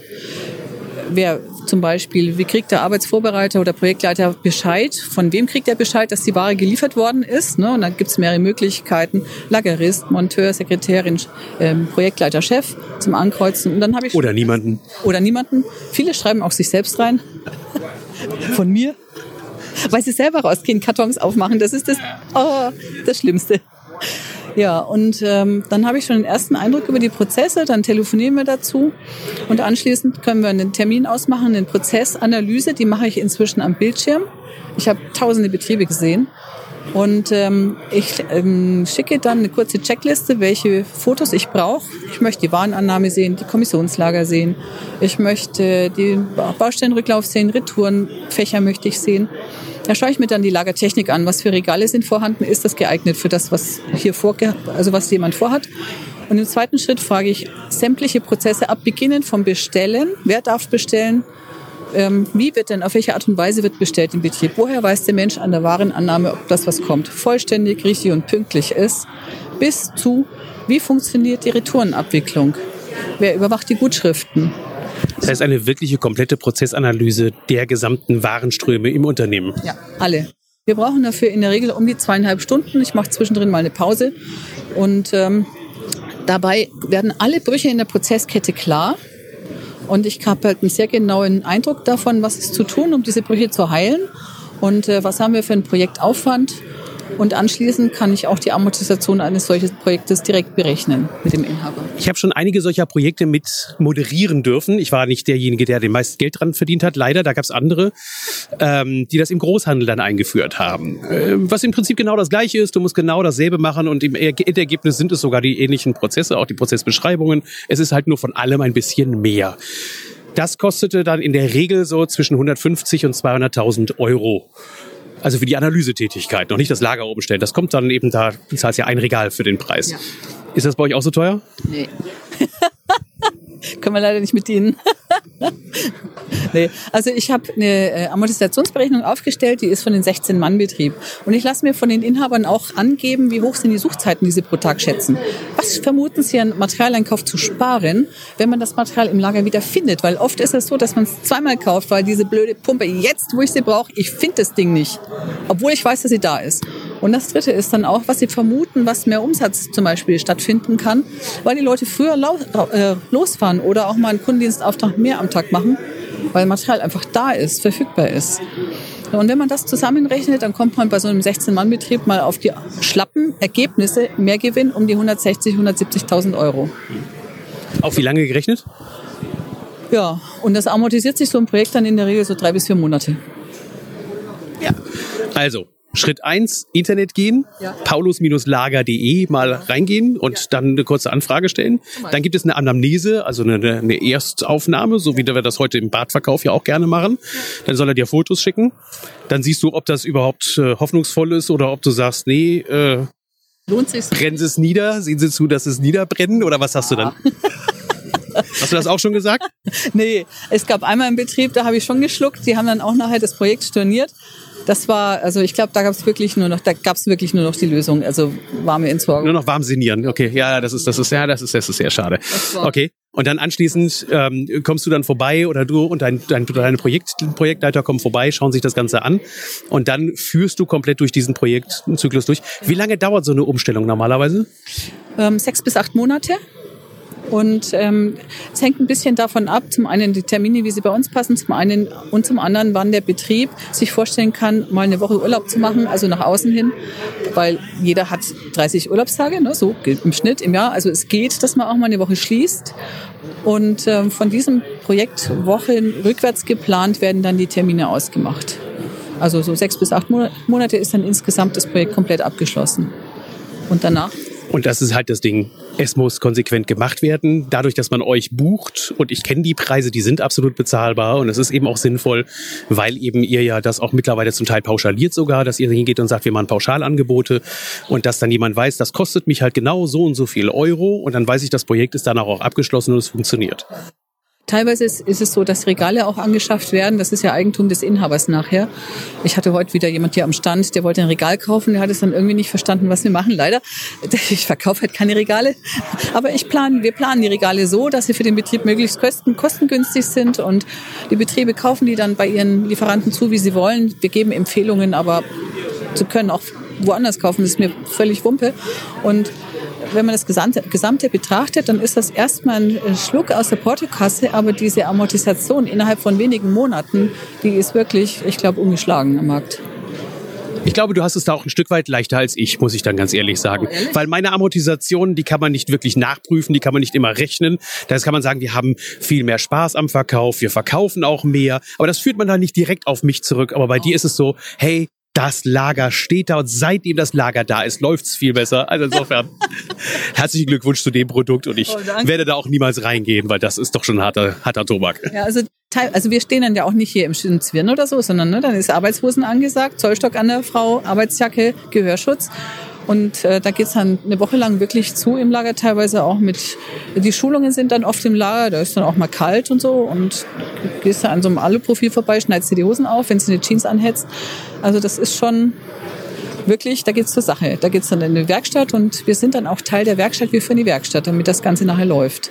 Wer zum Beispiel, wie kriegt der Arbeitsvorbereiter oder Projektleiter Bescheid? Von wem kriegt er Bescheid, dass die Ware geliefert worden ist? Ne? Und dann gibt es mehrere Möglichkeiten. Lagerist, Monteur, Sekretärin, ähm, Projektleiter, Chef zum Ankreuzen. Und dann habe ich oder niemanden. Oder niemanden. Viele schreiben auch sich selbst rein. Von mir weil sie selber rausgehen, Kartons aufmachen. Das ist das, oh, das Schlimmste. Ja, und ähm, dann habe ich schon den ersten Eindruck über die Prozesse, dann telefonieren wir dazu und anschließend können wir einen Termin ausmachen, eine Prozessanalyse, die mache ich inzwischen am Bildschirm. Ich habe tausende Betriebe gesehen und ähm, ich ähm, schicke dann eine kurze Checkliste, welche Fotos ich brauche. Ich möchte die Warenannahme sehen, die Kommissionslager sehen. Ich möchte den Baustellenrücklauf sehen, Retourenfächer möchte ich sehen. Da schaue ich mir dann die Lagertechnik an. Was für Regale sind vorhanden? Ist das geeignet für das, was hier vor, also was jemand vorhat? Und im zweiten Schritt frage ich sämtliche Prozesse ab, beginnen vom Bestellen. Wer darf bestellen? Ähm, wie wird denn, auf welche Art und Weise wird bestellt im Betrieb? Woher weiß der Mensch an der Warenannahme, ob das, was kommt, vollständig, richtig und pünktlich ist? Bis zu, wie funktioniert die Retourenabwicklung? Wer überwacht die Gutschriften? Das heißt, eine wirkliche komplette Prozessanalyse der gesamten Warenströme im Unternehmen. Ja, alle. Wir brauchen dafür in der Regel um die zweieinhalb Stunden. Ich mache zwischendrin mal eine Pause. Und ähm, dabei werden alle Brüche in der Prozesskette klar. Und ich habe halt einen sehr genauen Eindruck davon, was ist zu tun, um diese Brüche zu heilen. Und äh, was haben wir für einen Projektaufwand und anschließend kann ich auch die Amortisation eines solchen Projektes direkt berechnen mit dem Inhaber. Ich habe schon einige solcher Projekte mit moderieren dürfen. Ich war nicht derjenige, der den meisten Geld dran verdient hat. Leider, da gab es andere, ähm, die das im Großhandel dann eingeführt haben. Äh, was im Prinzip genau das Gleiche ist. Du musst genau dasselbe machen und im Endergebnis sind es sogar die ähnlichen Prozesse, auch die Prozessbeschreibungen. Es ist halt nur von allem ein bisschen mehr. Das kostete dann in der Regel so zwischen 150 und 200.000 Euro. Also für die Analysetätigkeit, noch nicht das Lager oben stellen. Das kommt dann eben da, das heißt ja ein Regal für den Preis. Ja. Ist das bei euch auch so teuer? Nee. Können wir leider nicht mit dienen. nee. Also ich habe eine äh, Amortisationsberechnung aufgestellt, die ist von den 16-Mann-Betrieb. Und ich lasse mir von den Inhabern auch angeben, wie hoch sind die Suchzeiten, die sie pro Tag schätzen. Was vermuten sie an Materialeinkauf zu sparen, wenn man das Material im Lager wieder findet? Weil oft ist es so, dass man es zweimal kauft, weil diese blöde Pumpe, jetzt wo ich sie brauche, ich finde das Ding nicht. Obwohl ich weiß, dass sie da ist. Und das Dritte ist dann auch, was Sie vermuten, was mehr Umsatz zum Beispiel stattfinden kann, weil die Leute früher äh, losfahren oder auch mal einen Kundendienstauftrag mehr am Tag machen, weil Material einfach da ist, verfügbar ist. Und wenn man das zusammenrechnet, dann kommt man bei so einem 16-Mann-Betrieb mal auf die schlappen Ergebnisse, Mehrgewinn um die 160.000, 170.000 Euro. Auf wie lange gerechnet? Ja, und das amortisiert sich so ein Projekt dann in der Regel so drei bis vier Monate. Ja, also Schritt eins Internet gehen, ja. paulus-lager.de mal reingehen und ja. dann eine kurze Anfrage stellen. Dann gibt es eine Anamnese, also eine, eine Erstaufnahme, so wie wir das heute im Badverkauf ja auch gerne machen. Dann soll er dir Fotos schicken. Dann siehst du, ob das überhaupt äh, hoffnungsvoll ist oder ob du sagst, nee, äh, Lohnt sich's? Brennen Sie es nieder? Sehen Sie zu, dass es niederbrennen? Oder was hast du dann? Hast du das auch schon gesagt? nee, es gab einmal einen Betrieb, da habe ich schon geschluckt. Die haben dann auch nachher das Projekt storniert das war, also ich glaube, da gab es wirklich nur noch, da gab es wirklich nur noch die Lösung, also warme Entsorgung. Nur noch warm sinieren, okay, ja, das ist, das ist, ja, das ist, das ist sehr schade. Okay. Und dann anschließend ähm, kommst du dann vorbei oder du und dein, dein deine Projekt, Projektleiter kommen vorbei, schauen sich das Ganze an und dann führst du komplett durch diesen Projektzyklus durch. Wie lange dauert so eine Umstellung normalerweise? Ähm, sechs bis acht Monate. Und ähm, es hängt ein bisschen davon ab, zum einen die Termine, wie sie bei uns passen, zum einen und zum anderen, wann der Betrieb sich vorstellen kann, mal eine Woche Urlaub zu machen, also nach außen hin, weil jeder hat 30 Urlaubstage, ne, so im Schnitt im Jahr. Also es geht, dass man auch mal eine Woche schließt. Und ähm, von diesem Projekt Wochen rückwärts geplant werden dann die Termine ausgemacht. Also so sechs bis acht Monate ist dann insgesamt das Projekt komplett abgeschlossen. Und danach und das ist halt das Ding. Es muss konsequent gemacht werden. Dadurch, dass man euch bucht und ich kenne die Preise, die sind absolut bezahlbar und es ist eben auch sinnvoll, weil eben ihr ja das auch mittlerweile zum Teil pauschaliert sogar, dass ihr hingeht und sagt, wir machen Pauschalangebote und dass dann jemand weiß, das kostet mich halt genau so und so viel Euro und dann weiß ich, das Projekt ist danach auch abgeschlossen und es funktioniert. Teilweise ist, es so, dass Regale auch angeschafft werden. Das ist ja Eigentum des Inhabers nachher. Ich hatte heute wieder jemand hier am Stand, der wollte ein Regal kaufen. Der hat es dann irgendwie nicht verstanden, was wir machen. Leider. Ich verkaufe halt keine Regale. Aber ich plan, wir planen die Regale so, dass sie für den Betrieb möglichst kosten, kostengünstig sind. Und die Betriebe kaufen die dann bei ihren Lieferanten zu, wie sie wollen. Wir geben Empfehlungen, aber sie können auch woanders kaufen. Das ist mir völlig Wumpe. Und wenn man das Gesamte, Gesamte betrachtet, dann ist das erstmal ein Schluck aus der Portokasse, aber diese Amortisation innerhalb von wenigen Monaten, die ist wirklich, ich glaube, ungeschlagen am Markt. Ich glaube, du hast es da auch ein Stück weit leichter als ich, muss ich dann ganz ehrlich sagen. Oh, ehrlich? Weil meine Amortisation, die kann man nicht wirklich nachprüfen, die kann man nicht immer rechnen. Das kann man sagen, wir haben viel mehr Spaß am Verkauf, wir verkaufen auch mehr. Aber das führt man dann nicht direkt auf mich zurück. Aber bei oh. dir ist es so, hey, das Lager steht da und seitdem das Lager da ist, läuft's viel besser. Also insofern herzlichen Glückwunsch zu dem Produkt und ich oh, werde da auch niemals reingehen, weil das ist doch schon harter, harter Tobak. Ja, also, also wir stehen dann ja auch nicht hier im Zwirn oder so, sondern ne, dann ist Arbeitshosen angesagt, Zollstock an der Frau, Arbeitsjacke, Gehörschutz. Und äh, da geht's dann eine Woche lang wirklich zu im Lager, teilweise auch mit, die Schulungen sind dann oft im Lager, da ist dann auch mal kalt und so und gehst da an so einem Aluprofil vorbei, schneidest dir die Hosen auf, wenn du eine Jeans anhältst. Also das ist schon wirklich, da geht's zur Sache. Da geht's dann in die Werkstatt und wir sind dann auch Teil der Werkstatt, wir führen die Werkstatt, damit das Ganze nachher läuft.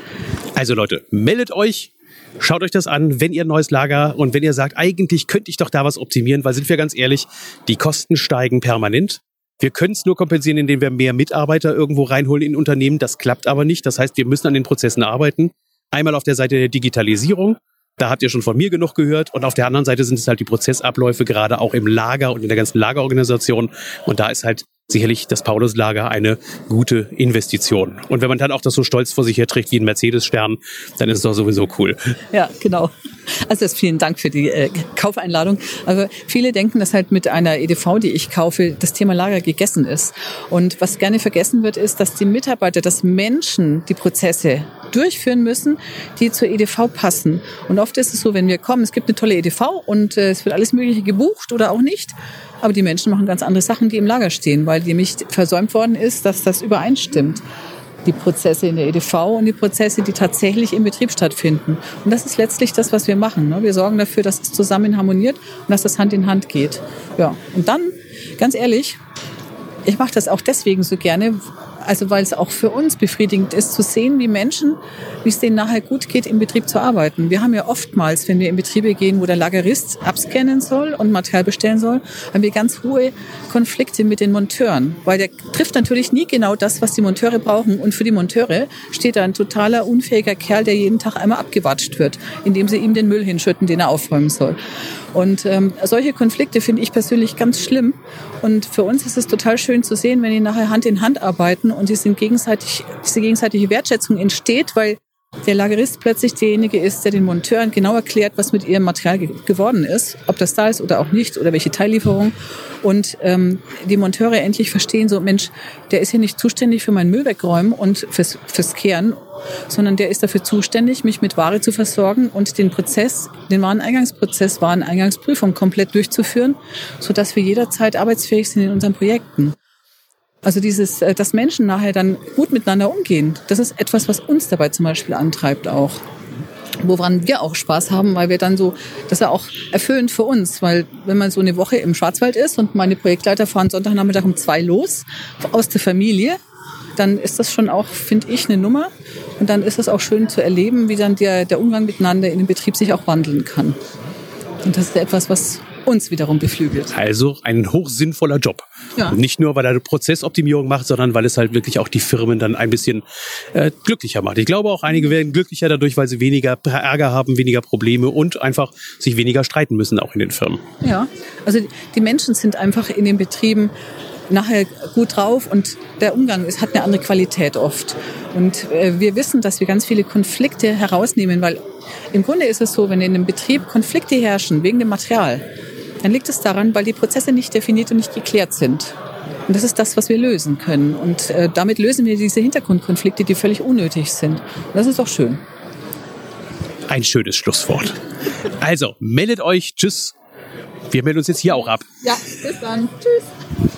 Also Leute, meldet euch, Schaut euch das an, wenn ihr ein neues Lager und wenn ihr sagt, eigentlich könnte ich doch da was optimieren, weil sind wir ganz ehrlich, die Kosten steigen permanent. Wir können es nur kompensieren, indem wir mehr Mitarbeiter irgendwo reinholen in Unternehmen. Das klappt aber nicht. Das heißt, wir müssen an den Prozessen arbeiten. Einmal auf der Seite der Digitalisierung. Da habt ihr schon von mir genug gehört. Und auf der anderen Seite sind es halt die Prozessabläufe, gerade auch im Lager und in der ganzen Lagerorganisation. Und da ist halt sicherlich das Pauluslager eine gute Investition. Und wenn man dann auch das so stolz vor sich her trägt wie ein Mercedes-Stern, dann ist es doch sowieso cool. Ja, genau. Also vielen Dank für die äh, Kaufeinladung. Also viele denken, dass halt mit einer EDV, die ich kaufe, das Thema Lager gegessen ist. Und was gerne vergessen wird, ist, dass die Mitarbeiter, dass Menschen die Prozesse durchführen müssen, die zur EDV passen. Und oft ist es so, wenn wir kommen, es gibt eine tolle EDV und äh, es wird alles Mögliche gebucht oder auch nicht. Aber die Menschen machen ganz andere Sachen, die im Lager stehen, weil nämlich versäumt worden ist, dass das übereinstimmt. Die Prozesse in der EDV und die Prozesse, die tatsächlich im Betrieb stattfinden. Und das ist letztlich das, was wir machen. Ne? Wir sorgen dafür, dass es zusammen harmoniert und dass das Hand in Hand geht. Ja. Und dann, ganz ehrlich, ich mache das auch deswegen so gerne, also weil es auch für uns befriedigend ist zu sehen, wie Menschen, wie es denen nachher gut geht, im Betrieb zu arbeiten. Wir haben ja oftmals, wenn wir in Betriebe gehen, wo der Lagerist abscannen soll und Material bestellen soll, haben wir ganz hohe Konflikte mit den Monteuren, weil der trifft natürlich nie genau das, was die Monteure brauchen. Und für die Monteure steht da ein totaler unfähiger Kerl, der jeden Tag einmal abgewatscht wird, indem sie ihm den Müll hinschütten, den er aufräumen soll. Und ähm, solche Konflikte finde ich persönlich ganz schlimm. Und für uns ist es total schön zu sehen, wenn die nachher Hand in Hand arbeiten und die sind gegenseitig, diese gegenseitige Wertschätzung entsteht, weil der Lagerist plötzlich derjenige ist, der den Monteuren genau erklärt, was mit ihrem Material ge geworden ist, ob das da ist oder auch nicht oder welche Teillieferung. Und ähm, die Monteure endlich verstehen, so Mensch, der ist hier nicht zuständig für mein Müll wegräumen und fürs, fürs Kehren, sondern der ist dafür zuständig, mich mit Ware zu versorgen und den Prozess, den Wareneingangsprozess, Wareneingangsprüfung komplett durchzuführen, sodass wir jederzeit arbeitsfähig sind in unseren Projekten. Also dieses, äh, dass Menschen nachher dann gut miteinander umgehen, das ist etwas, was uns dabei zum Beispiel antreibt auch. Woran wir auch Spaß haben, weil wir dann so, das ist ja auch erfüllend für uns, weil wenn man so eine Woche im Schwarzwald ist und meine Projektleiter fahren Sonntagnachmittag um zwei los aus der Familie, dann ist das schon auch, finde ich, eine Nummer. Und dann ist es auch schön zu erleben, wie dann der, der Umgang miteinander in dem Betrieb sich auch wandeln kann. Und das ist etwas, was uns wiederum beflügelt. Also ein hochsinnvoller Job. Ja. Nicht nur, weil er eine Prozessoptimierung macht, sondern weil es halt wirklich auch die Firmen dann ein bisschen äh, glücklicher macht. Ich glaube auch, einige werden glücklicher dadurch, weil sie weniger Ärger haben, weniger Probleme und einfach sich weniger streiten müssen, auch in den Firmen. Ja, also die Menschen sind einfach in den Betrieben nachher gut drauf und der Umgang ist, hat eine andere Qualität oft. Und äh, wir wissen, dass wir ganz viele Konflikte herausnehmen, weil im Grunde ist es so, wenn in einem Betrieb Konflikte herrschen wegen dem Material, dann liegt es daran, weil die Prozesse nicht definiert und nicht geklärt sind. Und das ist das, was wir lösen können. Und äh, damit lösen wir diese Hintergrundkonflikte, die völlig unnötig sind. Und das ist doch schön. Ein schönes Schlusswort. Also, meldet euch. Tschüss. Wir melden uns jetzt hier auch ab. Ja, bis dann. Tschüss.